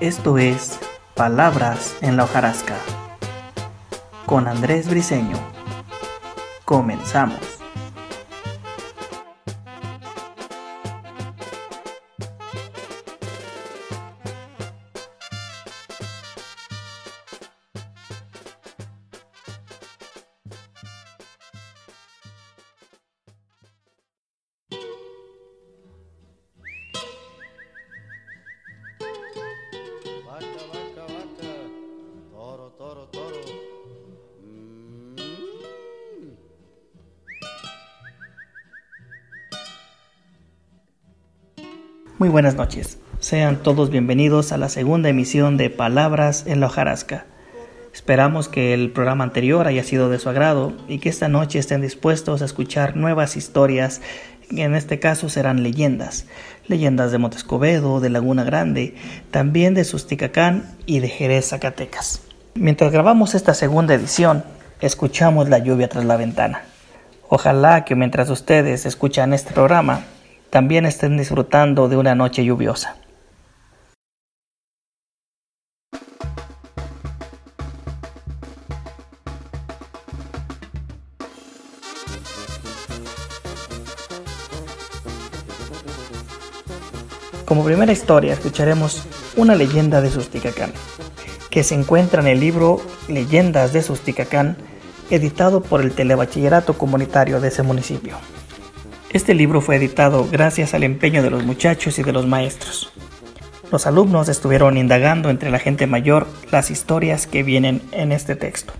Esto es Palabras en la hojarasca con Andrés Briseño. Comenzamos. Muy buenas noches. Sean todos bienvenidos a la segunda emisión de Palabras en la hojarasca. Esperamos que el programa anterior haya sido de su agrado y que esta noche estén dispuestos a escuchar nuevas historias, que en este caso serán leyendas. Leyendas de Montescobedo, de Laguna Grande, también de Susticacán y de Jerez, Zacatecas. Mientras grabamos esta segunda edición, escuchamos la lluvia tras la ventana. Ojalá que mientras ustedes escuchan este programa, también estén disfrutando de una noche lluviosa. Como primera historia escucharemos una leyenda de Susticacán, que se encuentra en el libro Leyendas de Susticacán, editado por el Telebachillerato Comunitario de ese municipio. Este libro fue editado gracias al empeño de los muchachos y de los maestros. Los alumnos estuvieron indagando entre la gente mayor las historias que vienen en este texto.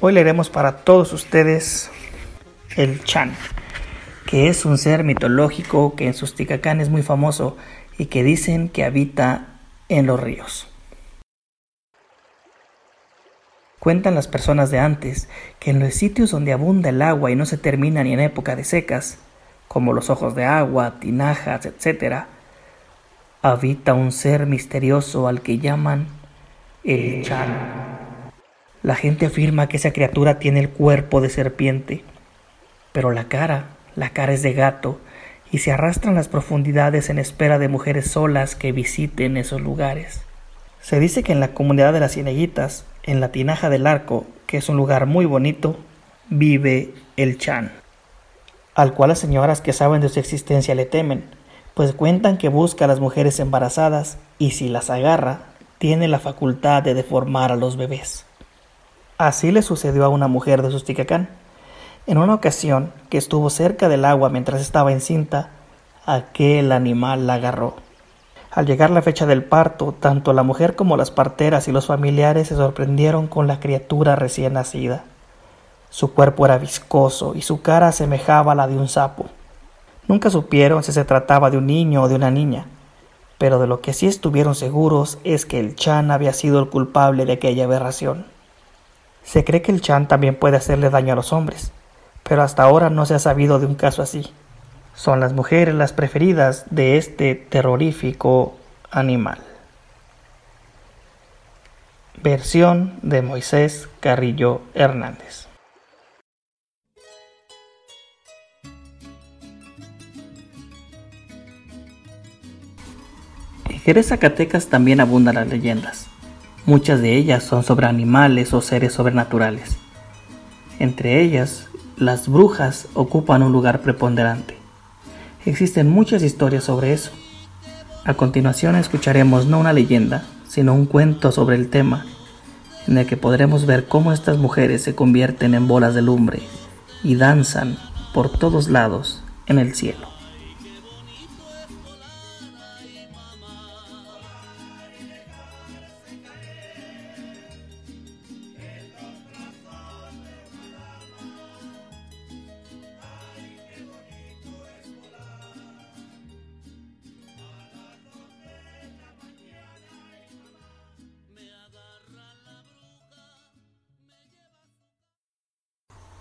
Hoy leeremos para todos ustedes el Chan, que es un ser mitológico que en Susticacán es muy famoso y que dicen que habita en los ríos. Cuentan las personas de antes que en los sitios donde abunda el agua y no se termina ni en época de secas, como los ojos de agua, tinajas, etc., habita un ser misterioso al que llaman el Chan. La gente afirma que esa criatura tiene el cuerpo de serpiente, pero la cara, la cara es de gato, y se arrastran las profundidades en espera de mujeres solas que visiten esos lugares. Se dice que en la comunidad de las Cieneguitas, en la Tinaja del Arco, que es un lugar muy bonito, vive el Chan, al cual las señoras que saben de su existencia le temen, pues cuentan que busca a las mujeres embarazadas y si las agarra, tiene la facultad de deformar a los bebés. Así le sucedió a una mujer de Susticacán. En una ocasión que estuvo cerca del agua mientras estaba encinta, aquel animal la agarró. Al llegar la fecha del parto, tanto la mujer como las parteras y los familiares se sorprendieron con la criatura recién nacida. Su cuerpo era viscoso y su cara asemejaba a la de un sapo. Nunca supieron si se trataba de un niño o de una niña, pero de lo que sí estuvieron seguros es que el Chan había sido el culpable de aquella aberración. Se cree que el Chan también puede hacerle daño a los hombres, pero hasta ahora no se ha sabido de un caso así. Son las mujeres las preferidas de este terrorífico animal. Versión de Moisés Carrillo Hernández. En Jerez Zacatecas también abundan las leyendas. Muchas de ellas son sobre animales o seres sobrenaturales. Entre ellas, las brujas ocupan un lugar preponderante. Existen muchas historias sobre eso. A continuación escucharemos no una leyenda, sino un cuento sobre el tema, en el que podremos ver cómo estas mujeres se convierten en bolas de lumbre y danzan por todos lados en el cielo.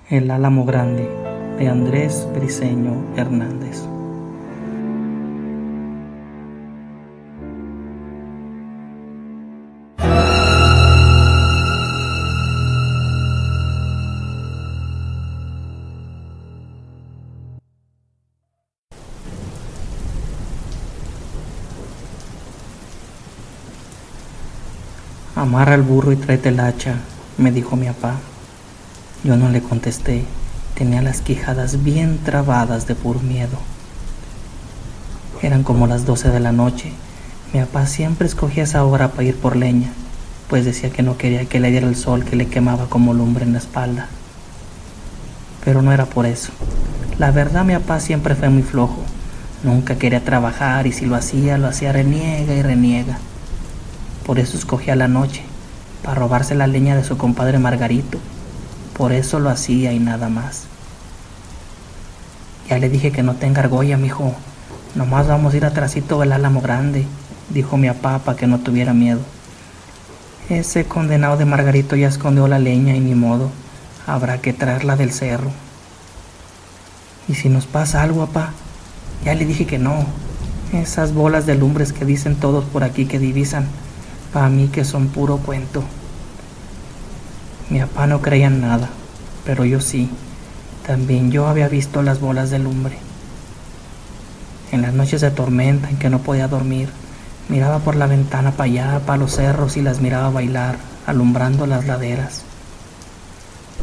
El Álamo Grande de Andrés Briseño Hernández. Amarra el burro y tráete el hacha, me dijo mi papá. Yo no le contesté, tenía las quijadas bien trabadas de puro miedo. Eran como las doce de la noche. Mi papá siempre escogía esa hora para ir por leña, pues decía que no quería que le diera el sol que le quemaba como lumbre en la espalda. Pero no era por eso. La verdad mi papá siempre fue muy flojo. Nunca quería trabajar y si lo hacía, lo hacía reniega y reniega. Por eso escogía la noche, para robarse la leña de su compadre Margarito. Por eso lo hacía y nada más. Ya le dije que no tenga argolla, mijo, Nomás vamos a ir atrásito del álamo grande, dijo mi papá que no tuviera miedo. Ese condenado de Margarito ya escondió la leña y ni modo, habrá que traerla del cerro. ¿Y si nos pasa algo, papá? Ya le dije que no. Esas bolas de lumbres que dicen todos por aquí que divisan, para mí que son puro cuento. Mi papá no creía en nada, pero yo sí. También yo había visto las bolas de lumbre. En las noches de tormenta en que no podía dormir, miraba por la ventana para allá, para los cerros y las miraba bailar, alumbrando las laderas.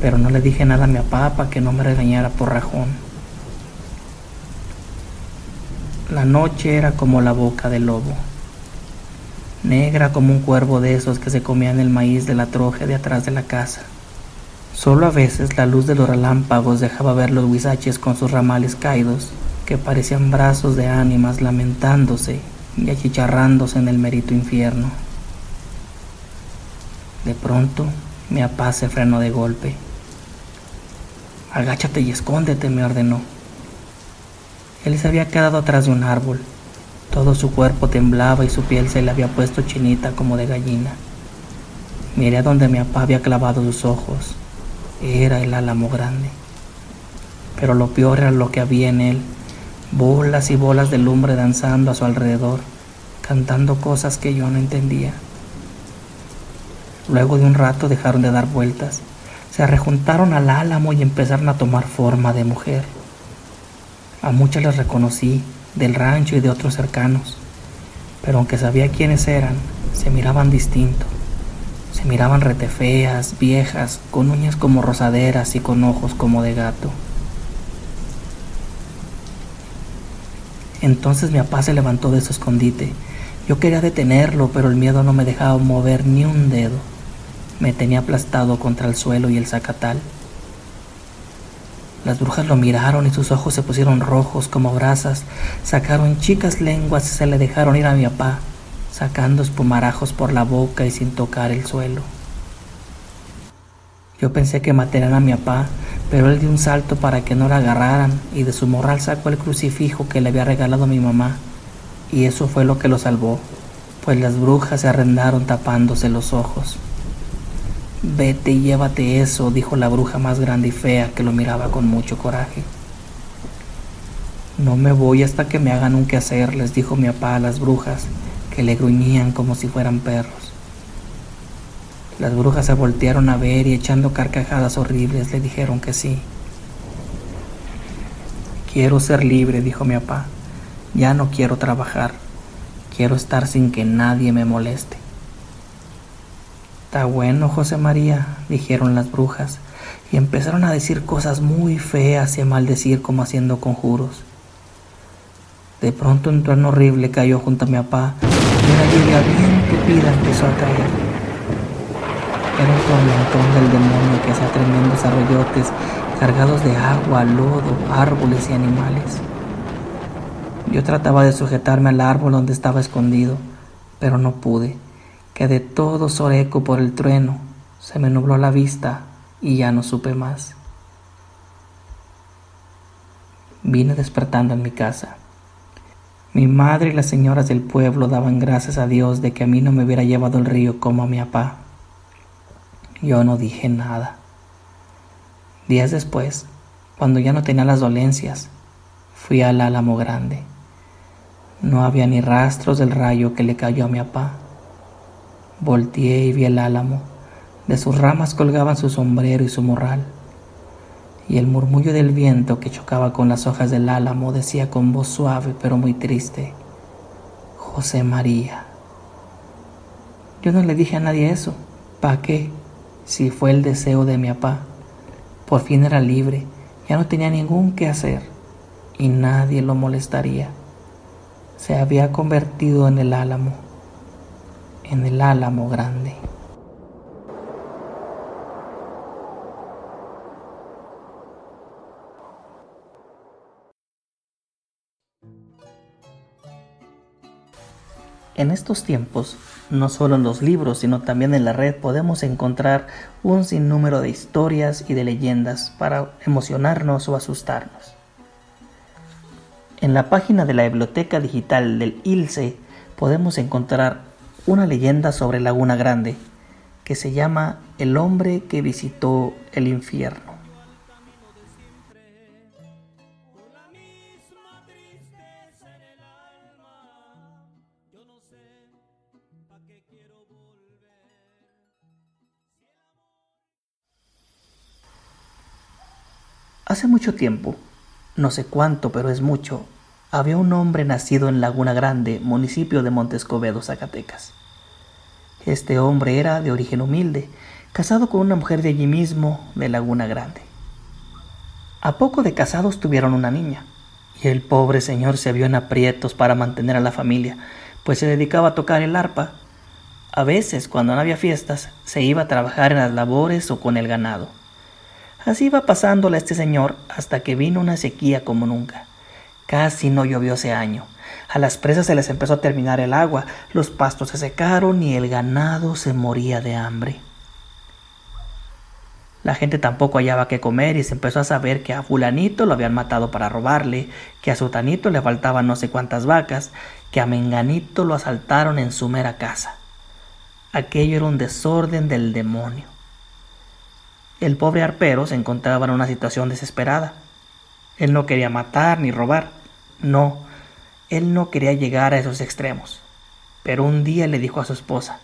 Pero no le dije nada a mi papá para que no me regañara por rajón. La noche era como la boca del lobo, negra como un cuervo de esos que se comían el maíz de la troje de atrás de la casa. Solo a veces la luz de los relámpagos dejaba ver los huizaches con sus ramales caídos que parecían brazos de ánimas lamentándose y achicharrándose en el merito infierno. De pronto, mi papá se frenó de golpe. Agáchate y escóndete, me ordenó. Él se había quedado atrás de un árbol. Todo su cuerpo temblaba y su piel se le había puesto chinita como de gallina. Miré a donde mi papá había clavado sus ojos. Era el álamo grande. Pero lo peor era lo que había en él bolas y bolas de lumbre danzando a su alrededor, cantando cosas que yo no entendía. Luego de un rato dejaron de dar vueltas, se rejuntaron al álamo y empezaron a tomar forma de mujer. A muchas las reconocí, del rancho y de otros cercanos, pero aunque sabía quiénes eran, se miraban distinto. Se miraban retefeas, viejas, con uñas como rosaderas y con ojos como de gato. Entonces mi papá se levantó de su escondite. Yo quería detenerlo, pero el miedo no me dejaba mover ni un dedo. Me tenía aplastado contra el suelo y el zacatal. Las brujas lo miraron y sus ojos se pusieron rojos como brasas. Sacaron chicas lenguas y se le dejaron ir a mi papá, sacando espumarajos por la boca y sin tocar el suelo. Yo pensé que matarían a mi papá, pero él dio un salto para que no la agarraran y de su morral sacó el crucifijo que le había regalado mi mamá. Y eso fue lo que lo salvó, pues las brujas se arrendaron tapándose los ojos. Vete y llévate eso, dijo la bruja más grande y fea que lo miraba con mucho coraje. No me voy hasta que me hagan un quehacer, les dijo mi papá a las brujas, que le gruñían como si fueran perros. Las brujas se voltearon a ver y echando carcajadas horribles le dijeron que sí. Quiero ser libre, dijo mi papá. Ya no quiero trabajar. Quiero estar sin que nadie me moleste. Está bueno, José María, dijeron las brujas, y empezaron a decir cosas muy feas y a maldecir como haciendo conjuros. De pronto un trueno horrible cayó junto a mi papá y una lluvia bien tupida empezó a caer. Era un tormentón del demonio que hacía tremendos arroyotes cargados de agua, lodo, árboles y animales. Yo trataba de sujetarme al árbol donde estaba escondido, pero no pude. Quedé todo soreco por el trueno, se me nubló la vista y ya no supe más. Vine despertando en mi casa. Mi madre y las señoras del pueblo daban gracias a Dios de que a mí no me hubiera llevado el río como a mi papá. Yo no dije nada. Días después, cuando ya no tenía las dolencias, fui al álamo grande. No había ni rastros del rayo que le cayó a mi papá. Volteé y vi el álamo. De sus ramas colgaban su sombrero y su morral. Y el murmullo del viento que chocaba con las hojas del álamo decía con voz suave pero muy triste, José María. Yo no le dije a nadie eso. ¿Para qué? Si fue el deseo de mi papá. Por fin era libre, ya no tenía ningún que hacer y nadie lo molestaría. Se había convertido en el álamo, en el álamo grande. En estos tiempos, no solo en los libros, sino también en la red podemos encontrar un sinnúmero de historias y de leyendas para emocionarnos o asustarnos. En la página de la biblioteca digital del ILSE podemos encontrar una leyenda sobre Laguna Grande que se llama El hombre que visitó el infierno. Hace mucho tiempo, no sé cuánto, pero es mucho, había un hombre nacido en Laguna Grande, municipio de Montescobedo, Zacatecas. Este hombre era de origen humilde, casado con una mujer de allí mismo, de Laguna Grande. A poco de casados tuvieron una niña, y el pobre señor se vio en aprietos para mantener a la familia, pues se dedicaba a tocar el arpa. A veces, cuando no había fiestas, se iba a trabajar en las labores o con el ganado. Así iba pasándole a este señor hasta que vino una sequía como nunca. Casi no llovió ese año. A las presas se les empezó a terminar el agua, los pastos se secaron y el ganado se moría de hambre. La gente tampoco hallaba qué comer y se empezó a saber que a fulanito lo habían matado para robarle, que a sutanito le faltaban no sé cuántas vacas, que a menganito lo asaltaron en su mera casa. Aquello era un desorden del demonio. El pobre arpero se encontraba en una situación desesperada. Él no quería matar ni robar. No, él no quería llegar a esos extremos. Pero un día le dijo a su esposa,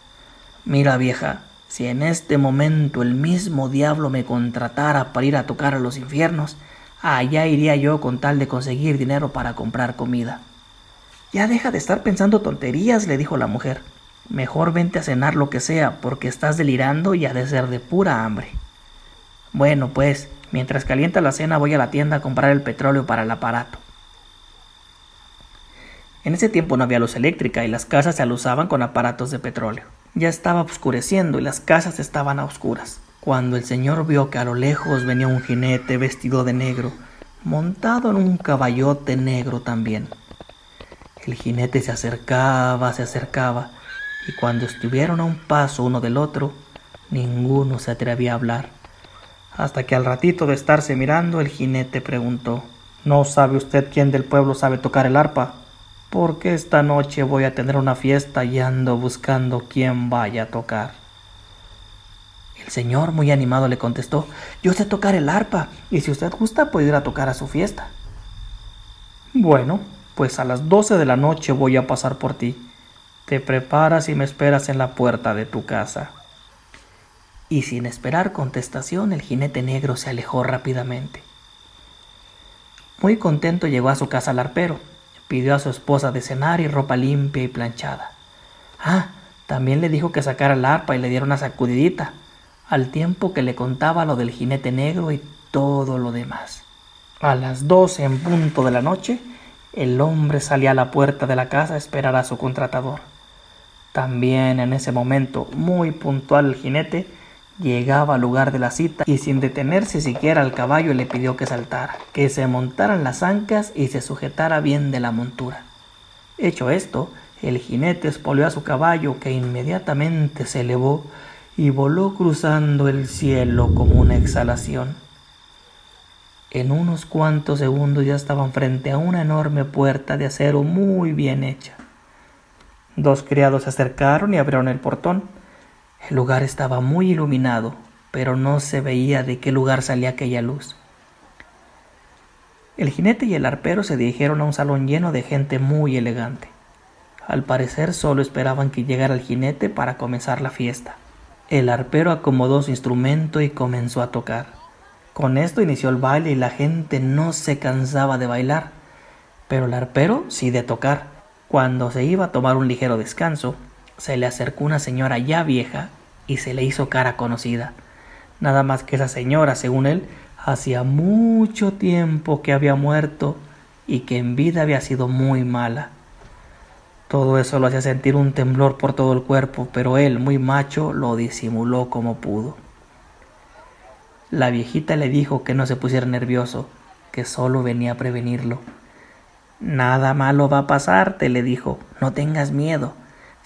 Mira vieja, si en este momento el mismo diablo me contratara para ir a tocar a los infiernos, allá iría yo con tal de conseguir dinero para comprar comida. Ya deja de estar pensando tonterías, le dijo la mujer. Mejor vente a cenar lo que sea, porque estás delirando y ha de ser de pura hambre. Bueno, pues, mientras calienta la cena voy a la tienda a comprar el petróleo para el aparato. En ese tiempo no había luz eléctrica y las casas se alusaban con aparatos de petróleo. Ya estaba oscureciendo y las casas estaban a oscuras, cuando el señor vio que a lo lejos venía un jinete vestido de negro, montado en un caballote negro también. El jinete se acercaba, se acercaba, y cuando estuvieron a un paso uno del otro, ninguno se atrevía a hablar hasta que al ratito de estarse mirando el jinete preguntó ¿No sabe usted quién del pueblo sabe tocar el arpa? Porque esta noche voy a tener una fiesta y ando buscando quién vaya a tocar. El señor, muy animado, le contestó Yo sé tocar el arpa, y si usted gusta puede ir a tocar a su fiesta. Bueno, pues a las doce de la noche voy a pasar por ti. Te preparas y me esperas en la puerta de tu casa y sin esperar contestación el jinete negro se alejó rápidamente. Muy contento llegó a su casa al arpero, pidió a su esposa de cenar y ropa limpia y planchada. Ah, también le dijo que sacara la arpa y le diera una sacudidita, al tiempo que le contaba lo del jinete negro y todo lo demás. A las doce en punto de la noche, el hombre salía a la puerta de la casa a esperar a su contratador. También en ese momento, muy puntual el jinete, Llegaba al lugar de la cita y sin detenerse siquiera al caballo le pidió que saltara, que se montaran las ancas y se sujetara bien de la montura. Hecho esto, el jinete espoleó a su caballo que inmediatamente se elevó y voló cruzando el cielo como una exhalación. En unos cuantos segundos ya estaban frente a una enorme puerta de acero muy bien hecha. Dos criados se acercaron y abrieron el portón. El lugar estaba muy iluminado, pero no se veía de qué lugar salía aquella luz. El jinete y el arpero se dirigieron a un salón lleno de gente muy elegante. Al parecer solo esperaban que llegara el jinete para comenzar la fiesta. El arpero acomodó su instrumento y comenzó a tocar. Con esto inició el baile y la gente no se cansaba de bailar, pero el arpero sí de tocar. Cuando se iba a tomar un ligero descanso, se le acercó una señora ya vieja y se le hizo cara conocida. Nada más que esa señora, según él, hacía mucho tiempo que había muerto y que en vida había sido muy mala. Todo eso lo hacía sentir un temblor por todo el cuerpo, pero él, muy macho, lo disimuló como pudo. La viejita le dijo que no se pusiera nervioso, que solo venía a prevenirlo. Nada malo va a pasarte, le dijo, no tengas miedo.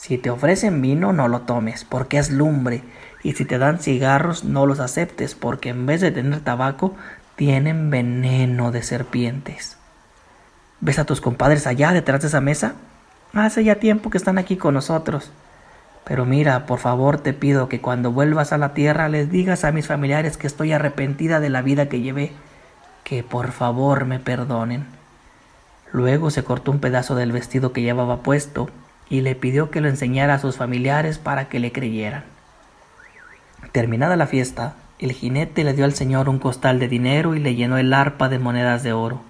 Si te ofrecen vino, no lo tomes, porque es lumbre, y si te dan cigarros, no los aceptes, porque en vez de tener tabaco, tienen veneno de serpientes. ¿Ves a tus compadres allá detrás de esa mesa? Hace ya tiempo que están aquí con nosotros. Pero mira, por favor te pido que cuando vuelvas a la tierra les digas a mis familiares que estoy arrepentida de la vida que llevé, que por favor me perdonen. Luego se cortó un pedazo del vestido que llevaba puesto y le pidió que lo enseñara a sus familiares para que le creyeran. Terminada la fiesta, el jinete le dio al señor un costal de dinero y le llenó el arpa de monedas de oro.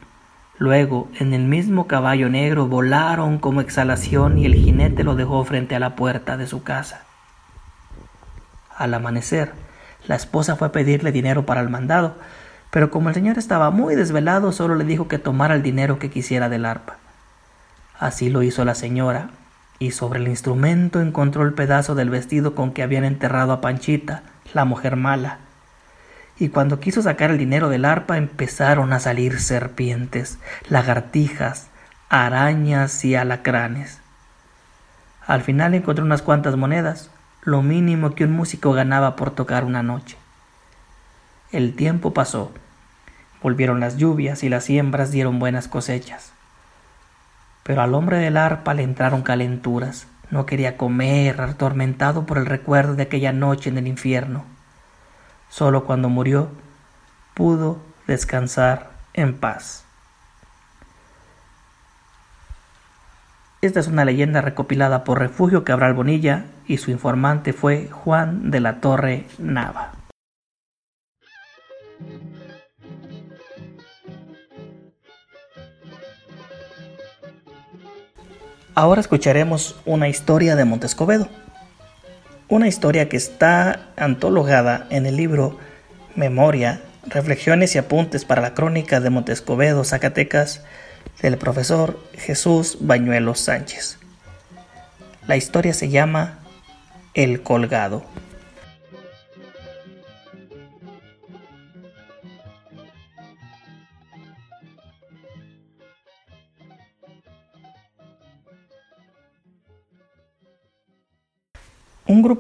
Luego, en el mismo caballo negro volaron como exhalación y el jinete lo dejó frente a la puerta de su casa. Al amanecer, la esposa fue a pedirle dinero para el mandado, pero como el señor estaba muy desvelado, solo le dijo que tomara el dinero que quisiera del arpa. Así lo hizo la señora, y sobre el instrumento encontró el pedazo del vestido con que habían enterrado a Panchita, la mujer mala. Y cuando quiso sacar el dinero del arpa empezaron a salir serpientes, lagartijas, arañas y alacranes. Al final encontró unas cuantas monedas, lo mínimo que un músico ganaba por tocar una noche. El tiempo pasó. Volvieron las lluvias y las siembras dieron buenas cosechas. Pero al hombre del arpa le entraron calenturas. No quería comer, atormentado por el recuerdo de aquella noche en el infierno. Solo cuando murió pudo descansar en paz. Esta es una leyenda recopilada por Refugio Cabral Bonilla y su informante fue Juan de la Torre Nava. Ahora escucharemos una historia de Montescobedo. Una historia que está antologada en el libro Memoria, Reflexiones y Apuntes para la Crónica de Montescobedo, Zacatecas, del profesor Jesús Bañuelos Sánchez. La historia se llama El Colgado.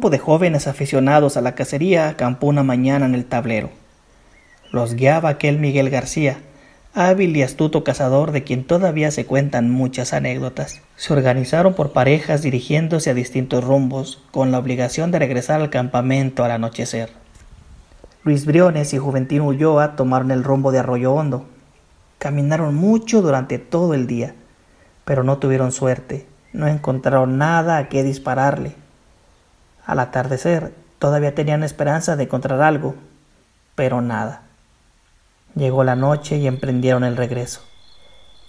Grupo de jóvenes aficionados a la cacería acampó una mañana en el tablero. Los guiaba aquel Miguel García, hábil y astuto cazador de quien todavía se cuentan muchas anécdotas. Se organizaron por parejas dirigiéndose a distintos rumbos, con la obligación de regresar al campamento al anochecer. Luis Briones y Juventino Ulloa tomaron el rumbo de Arroyo Hondo. Caminaron mucho durante todo el día, pero no tuvieron suerte, no encontraron nada a qué dispararle. Al atardecer todavía tenían esperanza de encontrar algo, pero nada. Llegó la noche y emprendieron el regreso.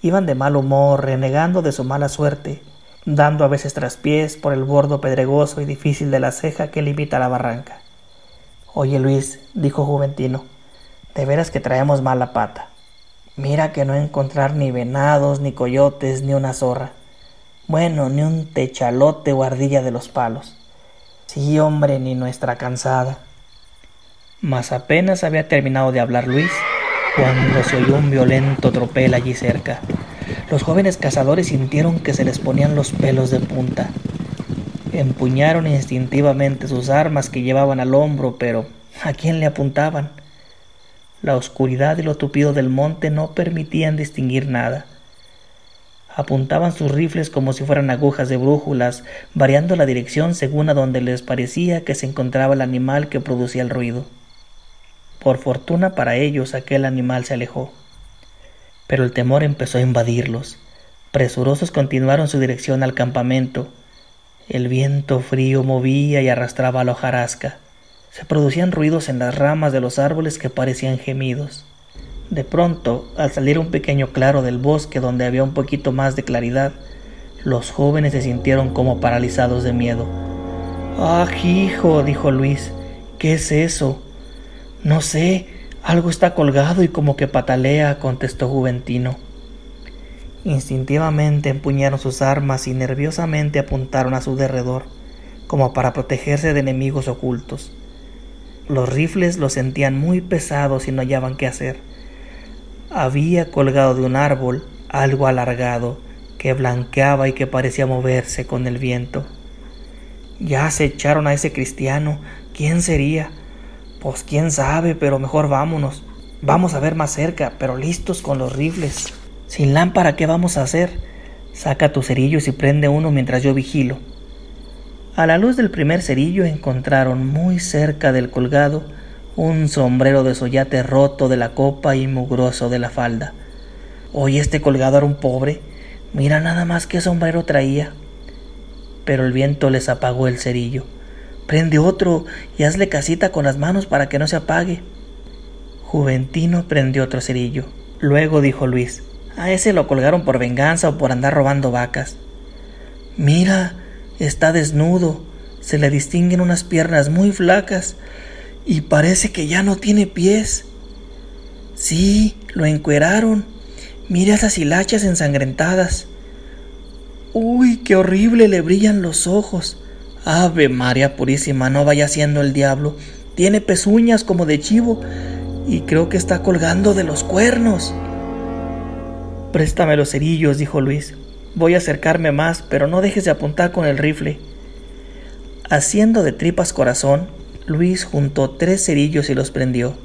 Iban de mal humor, renegando de su mala suerte, dando a veces traspiés por el bordo pedregoso y difícil de la ceja que limita la barranca. Oye Luis, dijo Juventino, de veras que traemos mala pata. Mira que no encontrar ni venados, ni coyotes, ni una zorra. Bueno, ni un techalote o ardilla de los palos. Sí, hombre, ni nuestra cansada. Mas apenas había terminado de hablar Luis cuando se oyó un violento tropel allí cerca. Los jóvenes cazadores sintieron que se les ponían los pelos de punta. Empuñaron instintivamente sus armas que llevaban al hombro, pero ¿a quién le apuntaban? La oscuridad y lo tupido del monte no permitían distinguir nada. Apuntaban sus rifles como si fueran agujas de brújulas, variando la dirección según a donde les parecía que se encontraba el animal que producía el ruido. Por fortuna para ellos aquel animal se alejó. Pero el temor empezó a invadirlos. Presurosos continuaron su dirección al campamento. El viento frío movía y arrastraba la hojarasca. Se producían ruidos en las ramas de los árboles que parecían gemidos. De pronto, al salir un pequeño claro del bosque donde había un poquito más de claridad, los jóvenes se sintieron como paralizados de miedo. Ah, hijo, dijo Luis, ¿qué es eso? No sé, algo está colgado y como que patalea, contestó Juventino. Instintivamente empuñaron sus armas y nerviosamente apuntaron a su derredor, como para protegerse de enemigos ocultos. Los rifles los sentían muy pesados y no hallaban qué hacer. Había colgado de un árbol algo alargado que blanqueaba y que parecía moverse con el viento. Ya se echaron a ese cristiano. ¿Quién sería? Pues quién sabe, pero mejor vámonos. Vamos a ver más cerca, pero listos con los rifles. Sin lámpara, ¿qué vamos a hacer? Saca tus cerillos y prende uno mientras yo vigilo. A la luz del primer cerillo encontraron muy cerca del colgado un sombrero de soyate roto de la copa y mugroso de la falda. Oye, este colgado era un pobre. Mira nada más qué sombrero traía. Pero el viento les apagó el cerillo. Prende otro y hazle casita con las manos para que no se apague. Juventino prendió otro cerillo. Luego dijo Luis, a ese lo colgaron por venganza o por andar robando vacas. Mira, Está desnudo, se le distinguen unas piernas muy flacas y parece que ya no tiene pies. Sí, lo encueraron. Mira esas hilachas ensangrentadas. Uy, qué horrible le brillan los ojos. Ave María Purísima, no vaya siendo el diablo. Tiene pezuñas como de chivo y creo que está colgando de los cuernos. Préstame los cerillos, dijo Luis. Voy a acercarme más, pero no dejes de apuntar con el rifle. Haciendo de tripas corazón, Luis juntó tres cerillos y los prendió.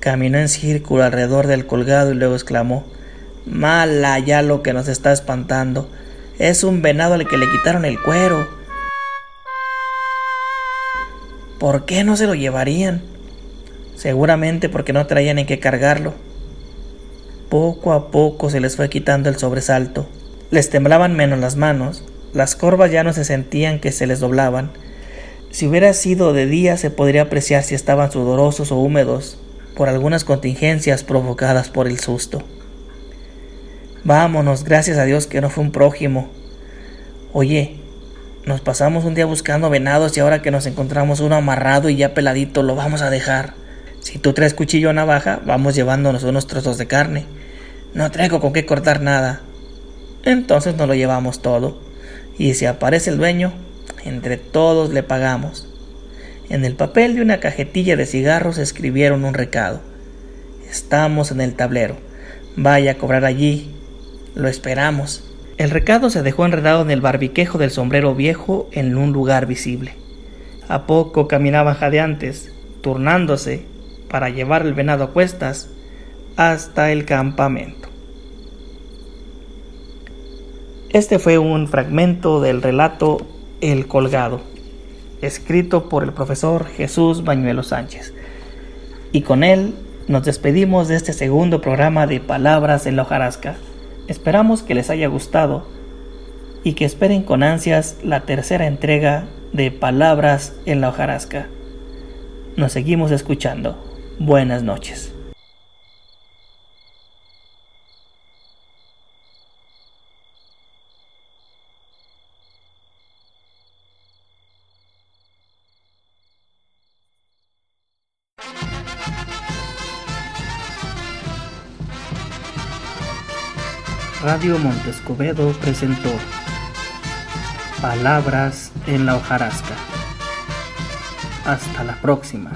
Caminó en círculo alrededor del colgado y luego exclamó Mala ya lo que nos está espantando. Es un venado al que le quitaron el cuero. ¿Por qué no se lo llevarían? Seguramente porque no traían en qué cargarlo. Poco a poco se les fue quitando el sobresalto. Les temblaban menos las manos, las corvas ya no se sentían que se les doblaban. Si hubiera sido de día se podría apreciar si estaban sudorosos o húmedos por algunas contingencias provocadas por el susto. Vámonos, gracias a Dios que no fue un prójimo. Oye, nos pasamos un día buscando venados y ahora que nos encontramos uno amarrado y ya peladito lo vamos a dejar. Si tú traes cuchillo o navaja, vamos llevándonos unos trozos de carne. No traigo con qué cortar nada. Entonces nos lo llevamos todo. Y si aparece el dueño, entre todos le pagamos. En el papel de una cajetilla de cigarros escribieron un recado. Estamos en el tablero. Vaya a cobrar allí. Lo esperamos. El recado se dejó enredado en el barbiquejo del sombrero viejo en un lugar visible. A poco caminaban jadeantes, turnándose para llevar el venado a cuestas hasta el campamento. Este fue un fragmento del relato El colgado, escrito por el profesor Jesús Bañuelo Sánchez. Y con él nos despedimos de este segundo programa de Palabras en la hojarasca. Esperamos que les haya gustado y que esperen con ansias la tercera entrega de Palabras en la hojarasca. Nos seguimos escuchando. Buenas noches. Radio Montescobedo presentó Palabras en la hojarasca. Hasta la próxima.